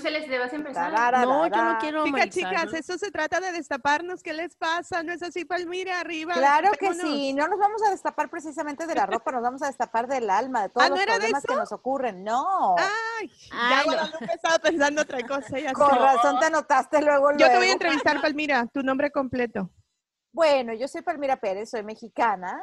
Se les vas a empezar. No, yo no quiero Chicas, chicas, ¿no? esto se trata de destaparnos. ¿Qué les pasa? ¿No es así, Palmira? Arriba. Claro que sí, no nos vamos a destapar precisamente de la ropa, nos vamos a destapar del alma, de todos Ah, ¿no los problemas que eso? nos ocurren. No, Ay, ya Ay, no. Guadalupe estaba pensando otra cosa. Ya con sé. razón te anotaste luego, Yo te voy a luego. entrevistar, Palmira. Tu nombre completo. Bueno, yo soy Palmira Pérez, soy mexicana,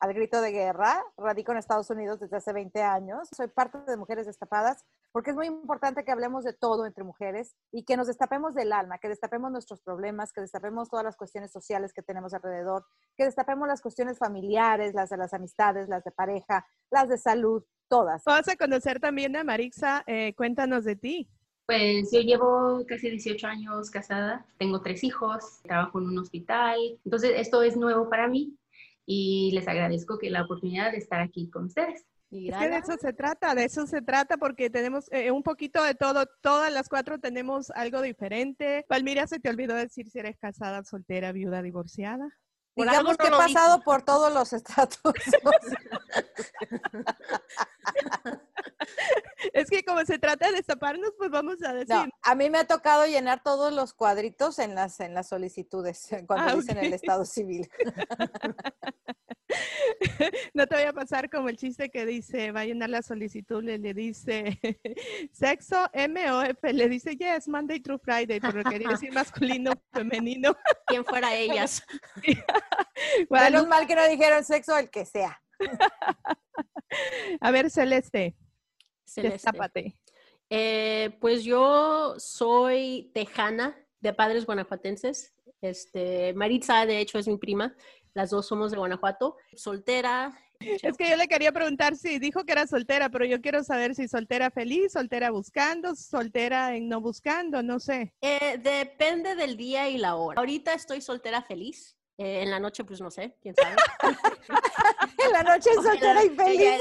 al grito de guerra, radico en Estados Unidos desde hace 20 años, soy parte de Mujeres Destapadas, porque es muy importante que hablemos de todo entre mujeres y que nos destapemos del alma, que destapemos nuestros problemas, que destapemos todas las cuestiones sociales que tenemos alrededor, que destapemos las cuestiones familiares, las de las amistades, las de pareja, las de salud, todas. Vamos a conocer también a Marixa. Eh, cuéntanos de ti. Pues yo llevo casi 18 años casada, tengo tres hijos, trabajo en un hospital, entonces esto es nuevo para mí y les agradezco que la oportunidad de estar aquí con ustedes. Y Es que de eso se trata, de eso se trata, porque tenemos eh, un poquito de todo. Todas las cuatro tenemos algo diferente. Palmira, se te olvidó decir si eres casada, soltera, viuda, divorciada. Por Digamos que he pasado por todos los estatus. Es que como se trata de destaparnos, pues vamos a decir. No, a mí me ha tocado llenar todos los cuadritos en las, en las solicitudes, cuando Ah, dicen el estado civil. No te voy a pasar como el chiste que dice, va a llenar la solicitud, le, le dice sexo, M o F, le dice yes, Monday through Friday, pero quería decir masculino, femenino. quien fuera ellas. Menos Guadalupe, mal que no dijeron sexo, el que sea. a ver, Celeste, Celeste. destápate. Eh, pues yo soy tejana de padres guanajuatenses. Este, Maritza, de hecho, es mi prima. Las dos somos de Guanajuato. Soltera. Es que yo le quería preguntar si dijo que era soltera, pero yo quiero saber si soltera feliz, soltera buscando, soltera en no buscando, no sé. Eh, depende del día y la hora. Ahorita estoy soltera feliz. Eh, en la noche, pues no sé, quién sabe. En la noche es soltera y feliz.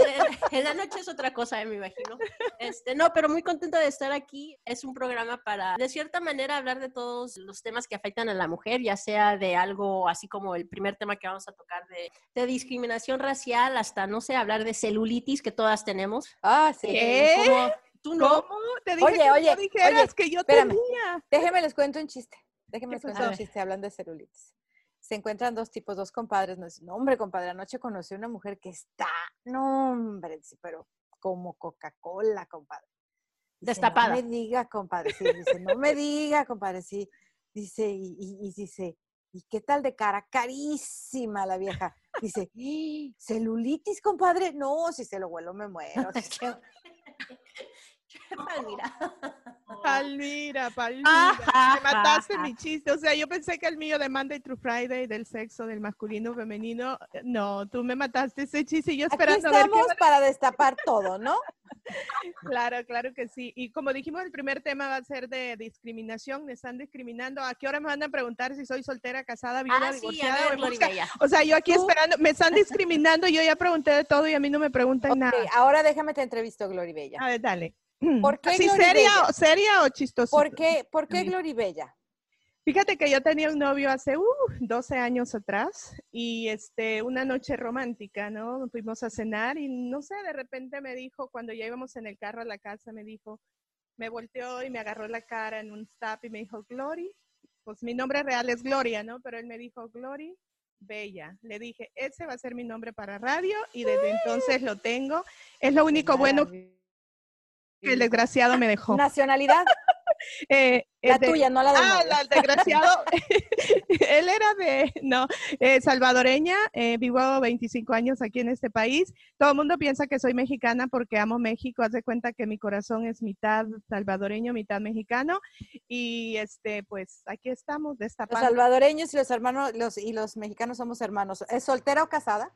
En la noche es otra cosa, eh, me imagino. Este, no, pero muy contenta de estar aquí. Es un programa para, de cierta manera, hablar de todos los temas que afectan a la mujer, ya sea de algo así como el primer tema que vamos a tocar de, de discriminación racial, hasta, no sé, hablar de celulitis que todas tenemos. Ah, sí. Eh, como- ¿Tú no? ¿Cómo? Te dije Oye, que oye, no dijeras oye, que yo espérame. tenía. Déjenme les cuento un chiste. Déjenme les ¿Qué cuento un chiste hablando de celulitis. Se encuentran dos tipos, dos compadres. No, dice, no, hombre, compadre, anoche conocí a una mujer que está, no, hombre, dice, pero como Coca-Cola, compadre. Dice, Destapada. No me diga, compadre, sí, dice, no me diga, compadre, sí. Dice, y, y- y dice, ¿y qué tal de cara? Carísima la vieja. Dice, "¡Ah! celulitis, compadre. No, si se lo huelo me muero. Dice, Palmira. Palmira, Palmira. Me mataste mi chiste. O sea, yo pensé que el mío de Monday through Friday, del sexo, del masculino, femenino. No, tú me mataste ese chiste y yo Aquí esperando a ver qué estamos para destapar todo, ¿no? Claro, claro que sí. Y como dijimos, el primer tema va a ser de discriminación. Me están discriminando. ¿A qué hora me van a preguntar si soy soltera, casada, viuda, Ah, sí, a divorciada? o ver, en Gloria busca? Bella. O sea, yo aquí Tú- esperando. Me están discriminando. Yo ya pregunté de todo y a mí no me preguntan Ok, nada. ahora déjame te entrevisto, Glory Bella. A ver, dale. ¿Por qué ¿Así seria, seria o chistosa? ¿Por qué, por qué Amiga. Glory Bella? Fíjate que yo tenía un novio hace uh, 12 años atrás y este, una noche romántica, ¿no? Fuimos a cenar y no sé, de repente me dijo, cuando ya íbamos en el carro a la casa, me dijo, me volteó y me agarró la cara en un stop y me dijo, Glory, pues mi nombre real es Gloria, ¿no? Pero él me dijo, Glory Bella. Le dije, ese va a ser mi nombre para radio y desde entonces lo tengo. Es lo único bueno que el desgraciado me dejó. Nacionalidad, Eh, la eh, de- tuya, no la del Ah, la- el desgraciado. Él era de, no, eh, salvadoreña, eh, vivo 25 años aquí en este país. Todo el mundo piensa que soy mexicana porque amo México. Haz de cuenta que mi corazón es mitad salvadoreño, mitad mexicano. Y este, pues aquí estamos Los destapando. salvadoreños y los hermanos los, y los mexicanos somos hermanos. ¿Es soltera o casada?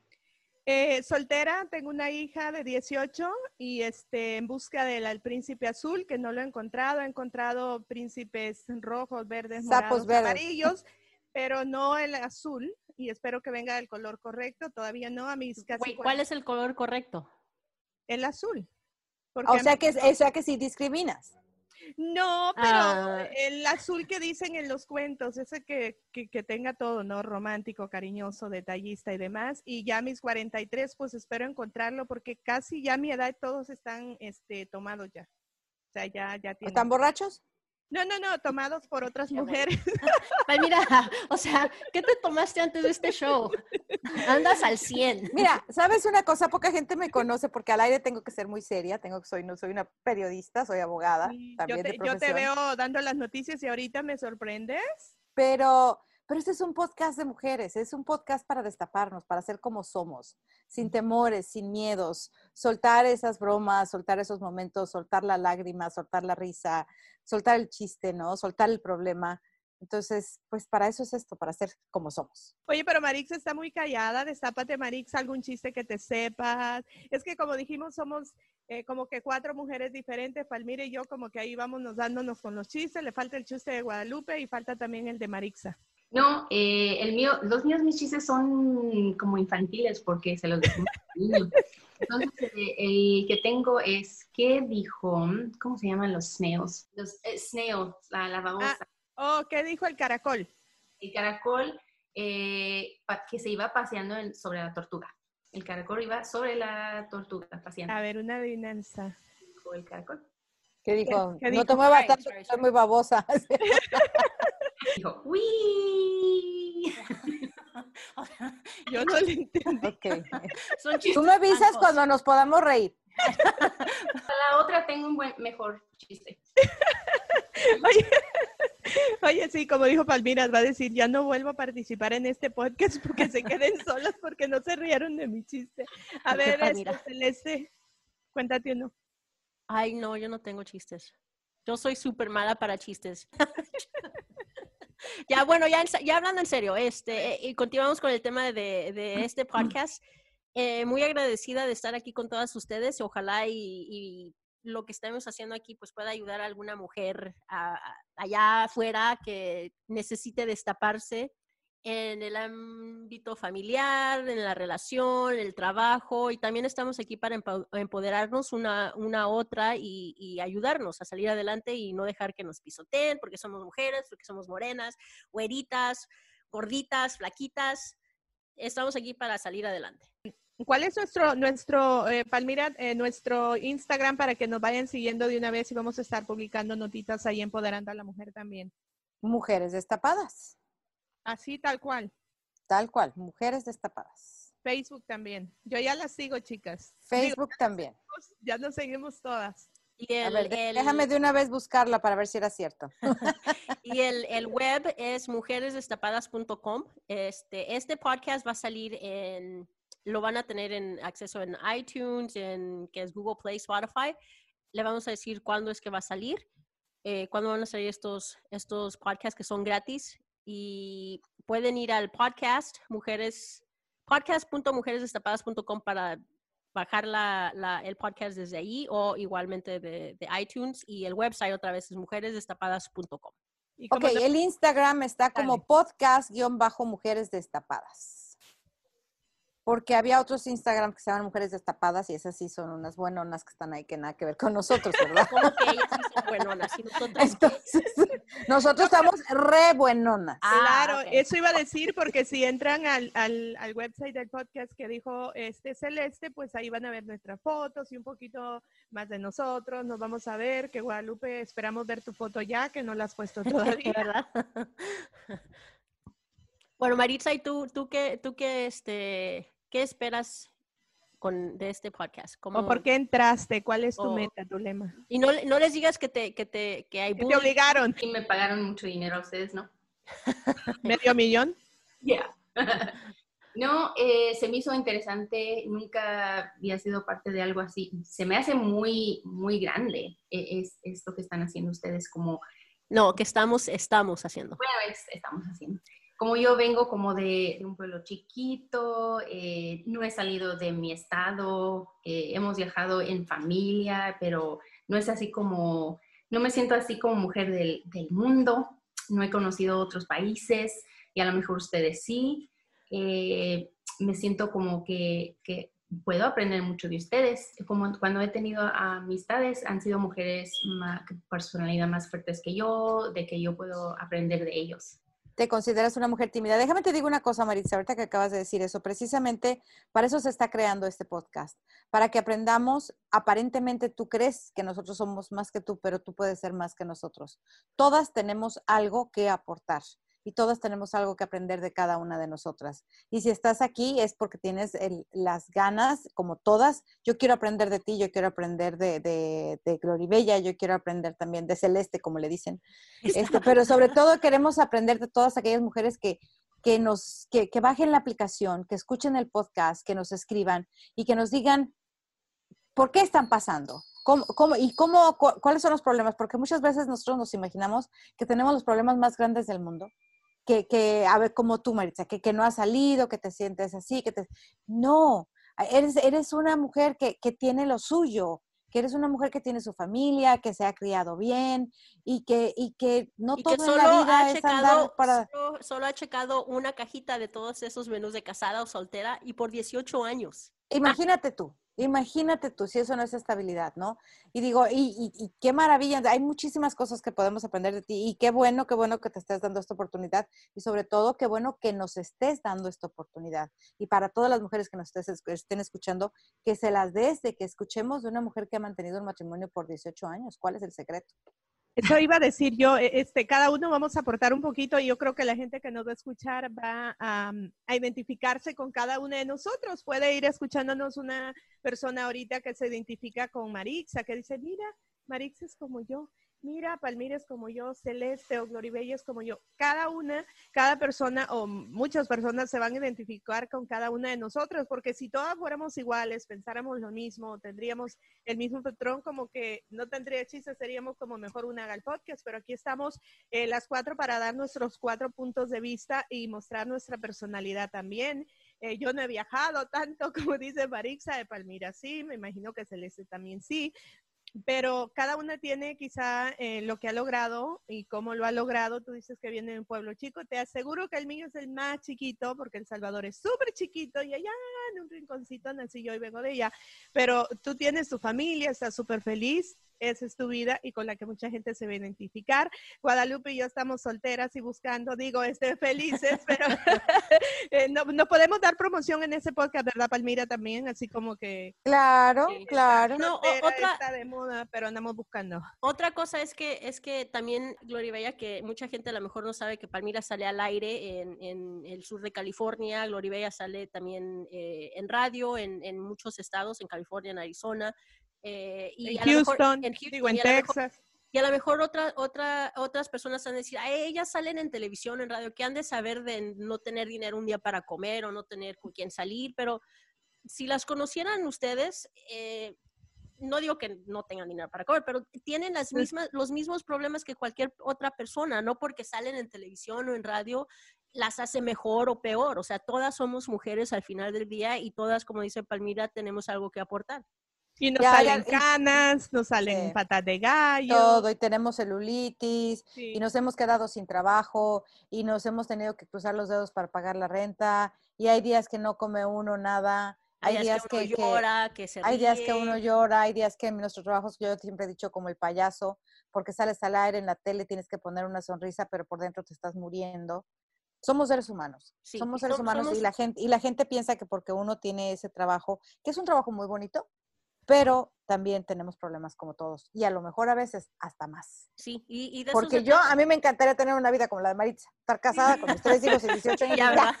Eh, soltera, tengo una hija de 18 y este, en busca del príncipe azul, que no lo he encontrado. He encontrado príncipes rojos, verdes, Sapos morados, verdes. amarillos, pero no el azul. Y espero que venga del color correcto. Todavía no, a mis casi Wait, ¿Cuál es el color correcto? el azul. Porque O sea mí- que, o sea que sí discriminas. No, pero Ah. el azul que dicen en los cuentos, ese que, que, que tenga todo, ¿no? Romántico, cariñoso, detallista y demás. Y ya mis 43, pues espero encontrarlo porque casi ya a mi edad todos están este, tomados ya. O sea, ya, ya tienen. ¿Están borrachos? No, no, no, tomados por otras mujeres. Ay, mira, o sea, ¿qué te tomaste antes de este show? Andas al 100. Mira, ¿sabes una cosa? Poca gente me conoce porque al aire tengo que ser muy seria. Tengo que soy no soy una periodista, soy abogada Sí, yo, te, de yo te profesión. veo dando las noticias y ahorita me sorprendes. Pero, pero este es un podcast de mujeres, es un podcast para destaparnos, para ser como somos, sin temores, sin miedos, soltar esas bromas, soltar esos momentos, soltar la lágrima, soltar la risa, soltar el chiste, ¿no? Soltar el problema. Entonces, pues para eso es esto, para ser como somos. Oye, pero Marix está muy callada. Destápate, Marix, algún chiste que te sepas. Es que como dijimos, somos eh, como que cuatro mujeres diferentes. Palmira y yo como que ahí vamos nos dándonos con los chistes. Le falta el chiste de Guadalupe y falta también el de Marixa. No, eh, el mío, los míos, mis chistes son como infantiles porque se los decimos al niño. Entonces, eh, el que tengo es, ¿qué dijo? ¿Cómo se llaman los snails? Los eh, snails, la, la babosa. Oh, ¿qué dijo el caracol? El caracol eh, pa- que se iba paseando en- sobre la tortuga. El caracol iba sobre la tortuga paseando. A ver, una adivinanza. Dijo el caracol. ¿Qué dijo? qué no dijo? te muevas Sorry, tanto, soy muy babosa. Dijo, ¡Uy! Yo no le entendí. Ok. Son Tú chistes me avisas blancos. cuando nos podamos reír. La otra tengo un buen, mejor chiste. Oye, oye, sí, como dijo Palmira, va a decir, ya no vuelvo a participar en este podcast porque se queden solas porque no se rieron de mi chiste. A ver, este. Celeste, cuéntate uno. Ay, no, yo no tengo chistes. Yo soy súper mala para chistes. ya, bueno, ya, ya hablando en serio, este, y continuamos con el tema de, de este podcast. Eh, muy agradecida de estar aquí con todas ustedes. Ojalá y, lo que estemos haciendo aquí pues pueda ayudar a alguna mujer allá afuera que necesite destaparse en el ámbito familiar, en la relación, en el trabajo, y también estamos aquí para empoderarnos una, una a otra y, y ayudarnos a salir adelante y no dejar que nos pisoteen, porque somos mujeres, porque somos morenas, güeritas, gorditas, flaquitas. Estamos aquí para salir adelante. ¿Cuál es nuestro, nuestro eh, Palmira, eh, nuestro Instagram para que nos vayan siguiendo de una vez y vamos a estar publicando notitas ahí empoderando a la mujer también? Mujeres destapadas, Así tal cual. tal cual, mujeres destapadas. Facebook también. Yo ya las sigo, chicas. Digo, Facebook también. ya nos seguimos todas. Y A ver, el- déjame de una vez buscarla para ver si era cierto. Y el, el web es mujeresdestapadas.com. Este, este podcast va a salir en, lo van a tener en acceso en iTunes, en que es Google Play, Spotify. Le vamos a decir cuándo es que va a salir, eh, cuándo van a salir estos, estos podcasts que son gratis. Y pueden ir al podcast, mujeres, podcast.mujeresdestapadas.com para bajar la, la- el podcast desde ahí o igualmente de, de iTunes. Y el website otra vez es mujeresdestapadas.com. Ok, no- el Instagram está como podcast-mujeres destapadas. Porque había otros Instagram que se llaman mujeres destapadas y esas sí son unas buenonas que están ahí que nada que ver con nosotros, ¿verdad? Como que ellas sí son buenonas y nosotras Entonces, nosotros estamos re buenonas. Ah, Claro, eso iba a decir porque si entran al, al, al website del podcast que dijo este Celeste, pues ahí van a ver nuestras fotos y un poquito más de nosotros. Nos vamos a ver, que Guadalupe, esperamos ver tu foto ya, que no la has puesto todavía. ¿verdad? bueno, Maritza, ¿y tú, tú qué, tú qué, este, qué esperas con, de este podcast? ¿Cómo- ¿O por qué entraste? ¿Cuál es tu O- meta, tu lema? Y no, no les digas que te, que te, que hay Que te bullying. obligaron, Y me pagaron mucho dinero a ustedes, ¿no? medio millón. Yeah. no, eh, se me hizo interesante, nunca había sido parte de algo así. Se me hace muy, muy grande eh, es, esto que están haciendo ustedes como, No, que estamos, estamos haciendo. bueno, es- estamos haciendo. Como yo vengo como de, un pueblo chiquito, eh, no he salido de mi estado, eh, hemos viajado en familia, pero no es así como, no me siento así como mujer del, mundo, no he conocido otros países y a lo mejor ustedes sí. Eh, me siento como que, que, puedo aprender mucho de ustedes. Como cuando he tenido amistades, han sido mujeres más, personalidad más fuertes que yo, de que yo puedo aprender de ellos te consideras una mujer tímida. Déjame te digo una cosa, Maritza, ahorita que acabas de decir eso. Precisamente para eso se está creando este podcast, para que aprendamos, aparentemente tú crees que nosotros somos más que tú, pero tú puedes ser más que nosotros. Todas tenemos algo que aportar y todas tenemos algo que aprender de cada una de nosotras. Y si estás aquí es porque tienes las ganas, como todas, yo quiero aprender de ti, yo quiero aprender de, de, de Gloribella, yo quiero aprender también de Celeste, como le dicen. Este, pero sobre todo queremos aprender de todas aquellas mujeres que, que nos, que, bajen la aplicación, que escuchen el podcast, que nos escriban y que nos digan por qué están pasando, ¿Cómo, cómo, y cómo, cuáles son los problemas? Porque muchas veces nosotros nos imaginamos que tenemos los problemas más grandes del mundo que, que, a ver, como tú, Maritza, que, que no has salido, que te sientes así, que te... No, eres, eres una mujer que, que tiene lo suyo, que eres una mujer que tiene su familia, que se ha criado bien y que, y que no todo en la vida es andar para... Solo, solo, ha checado una cajita de todos esos menús de casada o soltera y por 18 años. Imagínate tú, Imagínate tú, si eso no es estabilidad, ¿no? Y digo, y, qué maravilla, hay muchísimas cosas que podemos aprender de ti y qué bueno, qué bueno que te estés dando esta oportunidad y sobre todo qué bueno que nos estés dando esta oportunidad. Y para todas las mujeres que nos estén escuchando, que se las des de que escuchemos de una mujer que ha mantenido un matrimonio por 18 años. ¿Cuál es el secreto? Eso iba a decir yo, e, este, cada uno vamos a aportar un poquito y yo creo que la gente que nos va a escuchar va a, a, identificarse con cada uno de nosotros. Puede ir escuchándonos una persona ahorita que se identifica con Marixa, que dice, mira, Marixa es como yo mira, Palmira es como yo, Celeste o Gloribella es como yo. Cada una, cada persona o muchas personas se van a identificar con cada una de nosotros, porque si todas fuéramos iguales, pensáramos lo mismo, tendríamos el mismo patrón, como que no tendría chiste, seríamos como mejor una gal podcast, pero aquí estamos eh, las cuatro para dar nuestros cuatro puntos de vista y mostrar nuestra personalidad también. Eh, yo no he viajado tanto como dice Marixa de Palmira, sí, me imagino que Celeste también sí, pero cada una tiene quizá eh, lo que ha logrado y cómo lo ha logrado. Tú dices que viene de un pueblo chico. Te aseguro que el mío es el más chiquito porque El Salvador es súper chiquito y allá en un rinconcito nací yo y vengo de allá. Pero tú tienes tu familia, estás súper feliz, esa es tu vida y con la que mucha gente se va a identificar. Guadalupe y yo estamos solteras y buscando, digo, este, felices, pero eh, no, no, podemos dar promoción en ese podcast, ¿verdad, Palmira? También, así como que... Claro, claro. No, otra... Está de moda, pero andamos buscando. Otra cosa es que, es que también, Gloria Bella, que mucha gente a lo mejor no sabe que Palmira sale al aire en, en el sur de California, Gloria Bella sale también eh, en radio en, en muchos estados, en California, en Arizona, eh, y en, Houston, en, digo, en Texas. y a lo mejor otra, otra, otras personas van a decir, ellas salen en televisión, en radio, que han de saber de no tener dinero un día para comer o no tener con quién salir, pero si las conocieran ustedes, eh, no digo que no tengan dinero para comer, pero tienen las mismas, los mismos problemas que cualquier otra persona, no porque salen en televisión o en radio las hace mejor o peor, o sea, todas somos mujeres al final del día y todas, como dice Palmira, tenemos algo que aportar. Y nos salen canas, nos salen patas de gallo. Todo, y tenemos celulitis, y nos hemos quedado sin trabajo, y nos hemos tenido que cruzar los dedos para pagar la renta, y hay días que no come uno nada. Hay, días, que, llora, que, se Hay días que uno llora, hay días que en nuestros trabajos, yo siempre he dicho como el payaso, porque sales al aire en la tele, tienes que poner una sonrisa, pero por dentro te estás muriendo. Somos seres humanos, somos seres humanos y la gente y la gente piensa que porque uno tiene ese trabajo, que es un trabajo muy bonito, pero también tenemos problemas como todos y a lo mejor a veces hasta más. Sí, y, de Porque yo, a mí me encantaría tener una vida como la de Maritza, estar casada con mis tres hijos y 18 años. Ya,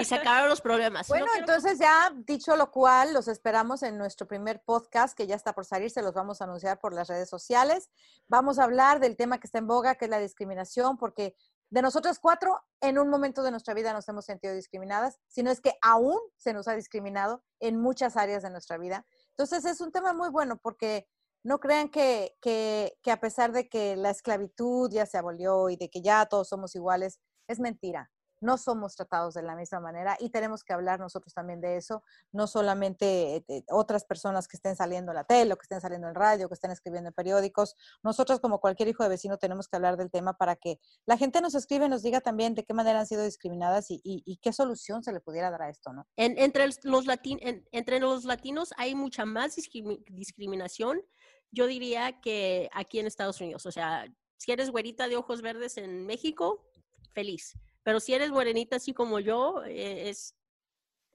y se acabaron los problemas. Bueno, entonces ya dicho lo cual, los esperamos en nuestro primer podcast que ya está por salir, se los vamos a anunciar por las redes sociales. Vamos a hablar del tema que está en boga, que es la discriminación, porque de nosotras cuatro, en un momento de nuestra vida nos hemos sentido discriminadas, sino es que aún se nos ha discriminado en muchas áreas de nuestra vida. Entonces es un tema muy bueno porque no crean que, que, que, a pesar de que la esclavitud ya se abolió y de que ya todos somos iguales, es mentira. No somos tratados de la misma manera y tenemos que hablar nosotros también de eso, no solamente eh, otras personas que estén saliendo en la tele, o que estén saliendo en radio, que estén escribiendo en periódicos. Nosotros como cualquier hijo de vecino tenemos que hablar del tema para que la gente nos escribe y nos diga también de qué manera han sido discriminadas y, qué solución se le pudiera dar a esto, ¿no? entre, los entre los latinos hay mucha más discriminación, yo diría que aquí en Estados Unidos, o sea, si eres güerita de ojos verdes en México, feliz pero si eres morenita así como yo, eh, es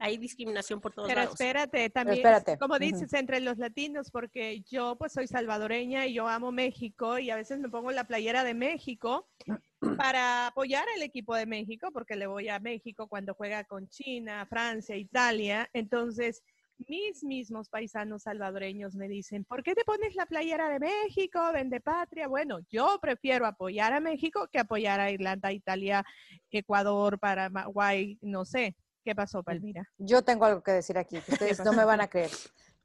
hay discriminación por todos Pero lados. espérate, también, como dices, entre los latinos, porque yo pues soy salvadoreña y yo amo México y a veces me pongo la playera de México para apoyar al equipo de México, porque le voy a México cuando juega con China, Francia, Italia. Entonces, mis mismos paisanos salvadoreños me dicen, ¿por qué te pones la playera de México, vende patria? Bueno, yo prefiero apoyar a México que apoyar a Irlanda, Italia, Ecuador, Paraguay, no sé. ¿Qué pasó, Palmira? Yo tengo algo que decir aquí, que ustedes no me van a creer.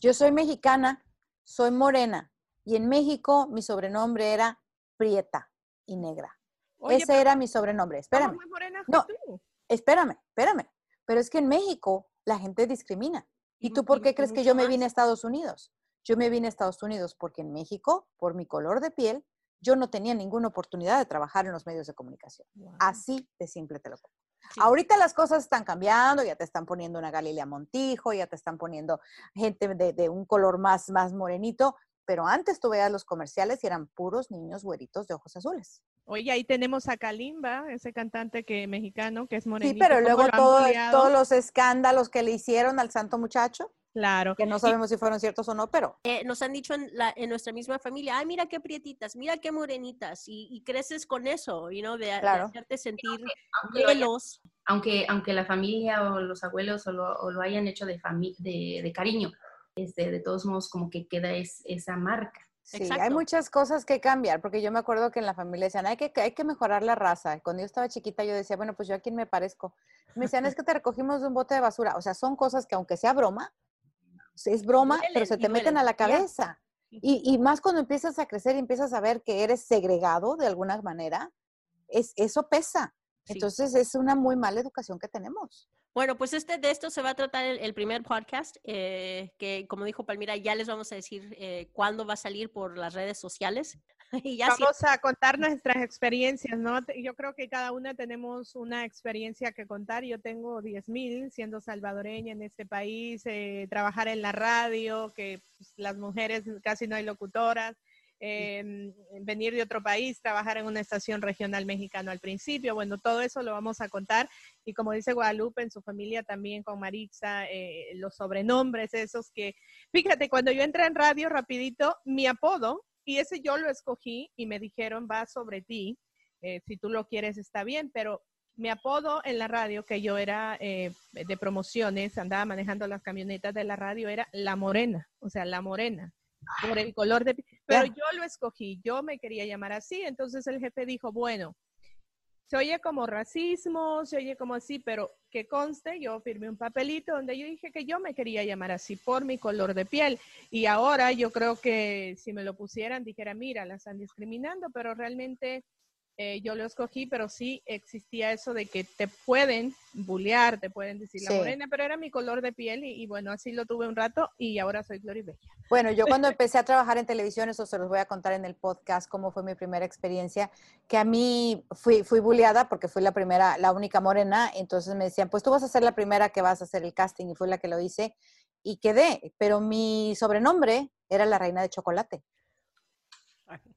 Yo soy mexicana, soy morena, y en México mi sobrenombre era Prieta y Negra. Ese era mi sobrenombre. Espérame. no, espérame, espérame. Pero es que en México la gente discrimina. ¿Y tú por qué crees que yo me vine a Estados Unidos? Yo me vine a Estados Unidos porque en México, por mi color de piel, yo no tenía ninguna oportunidad de trabajar en los medios de comunicación. Así de simple te lo pongo. Ahorita las cosas están cambiando, ya te están poniendo una Galilea Montijo, ya te están poniendo gente de, un color más, más morenito, pero antes tú veías los comerciales y eran puros niños güeritos de ojos azules. Oye, ahí tenemos a Kalimba, ese cantante que mexicano que es morenito. Sí, pero luego todos los escándalos que le hicieron al santo muchacho. Claro. Que no sabemos si fueron ciertos o no, pero. Eh, nos han dicho en, la, en, nuestra misma familia, ay, mira qué prietitas, mira qué morenitas, y, creces con eso, you know, de, hacerte sentir velos. Aunque, aunque la familia o los abuelos o lo, hayan hecho de, de, de cariño, este, de todos modos como que queda es, esa marca. Sí, hay muchas cosas que cambiar, porque yo me acuerdo que en la familia decían, hay que, hay que mejorar la raza. Cuando yo estaba chiquita yo decía, bueno, pues yo a quién me parezco. Me decían, es que te recogimos de un bote de basura. O sea, son cosas que aunque sea broma, es broma, pero se te meten a la cabeza. Y, y, más cuando empiezas a crecer y empiezas a ver que eres segregado de alguna manera, es, eso pesa. Entonces es una muy mala educación que tenemos. Bueno, pues este, de esto se va a tratar el, primer podcast, eh, que como dijo Palmira, ya les vamos a decir eh, cuándo va a salir por las redes sociales. y ya vamos a contar nuestras experiencias, ¿no? Yo creo que cada una tenemos una experiencia que contar. Yo tengo 10.000 siendo salvadoreña en este país, eh, trabajar en la radio, que pues, las mujeres casi no hay locutoras. Em, venir de otro país, trabajar en una estación regional mexicana al principio. Bueno, todo eso lo vamos a contar. Y como dice Guadalupe, en su familia también con Maritza, eh, los sobrenombres esos que, fíjate, cuando yo entré en radio rapidito, mi apodo, y ese yo lo escogí y me dijeron, va sobre ti, eh, si tú lo quieres está bien, pero mi apodo en la radio, que yo era eh, de promociones, andaba manejando las camionetas de la radio, era La Morena, o sea, La Morena por el color de pero yo lo escogí, yo me quería llamar así, entonces el jefe dijo, bueno, se oye como racismo, se oye como así, pero que conste, yo firmé un papelito donde yo dije que yo me quería llamar así por mi color de piel. Y ahora yo creo que si me lo pusieran, dijera, mira, la están discriminando, pero realmente eh, yo lo escogí, pero sí existía eso de que te pueden bullear, te pueden decir la morena, pero era mi color de piel y, bueno, así lo tuve un rato y ahora soy Bella. Bueno, yo cuando empecé a trabajar en televisión, eso se los voy a contar en el podcast, cómo fue mi primera experiencia, que a mí fui, fui bulleada porque fui la primera, la única morena, entonces me decían, pues tú vas a ser la primera que vas a hacer el casting y fue la que lo hice y quedé, pero mi sobrenombre era la reina de chocolate.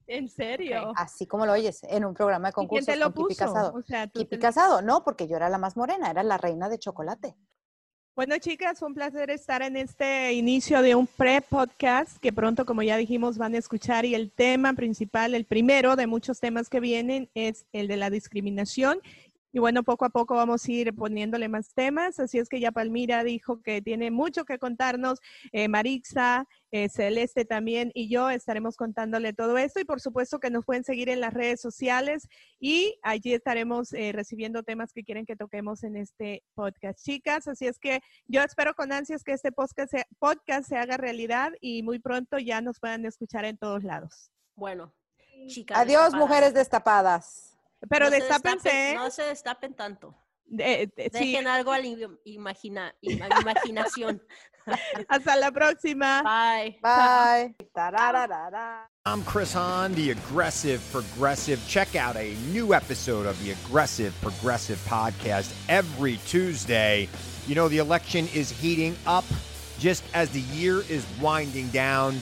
¿En serio? Así como lo oyes, en un programa de concursos ¿Y quién te lo puso? Casado. O sea, Casado, no, porque yo era la más morena, era la reina de chocolate. Bueno, chicas, fue un placer estar en este inicio de un pre-podcast que pronto, como ya dijimos, van a escuchar. Y el tema principal, el primero de muchos temas que vienen, es el de la discriminación y bueno, poco a poco vamos a ir poniéndole más temas. Así es que ya Palmira dijo que tiene mucho que contarnos. Eh, Marixa, eh, Celeste también y yo estaremos contándole todo esto. Y por supuesto que nos pueden seguir en las redes sociales y allí estaremos eh, recibiendo temas que quieren que toquemos en este podcast, chicas. Así es que yo espero con ansias que este podcast se, podcast se haga realidad y muy pronto ya nos puedan escuchar en todos lados. Bueno, chicas. Adiós, mujeres destapadas. Pero no destápense. no se destapen tanto. Eh, eh, sí. Dejen algo a la im- imagina, im- a la imaginación. Hasta la próxima. Bye. Bye. I'm Chris Hahn, the Aggressive Progressive. Check out a new episode of the Aggressive Progressive podcast every Tuesday. You know, the election is heating up just as the year is winding down.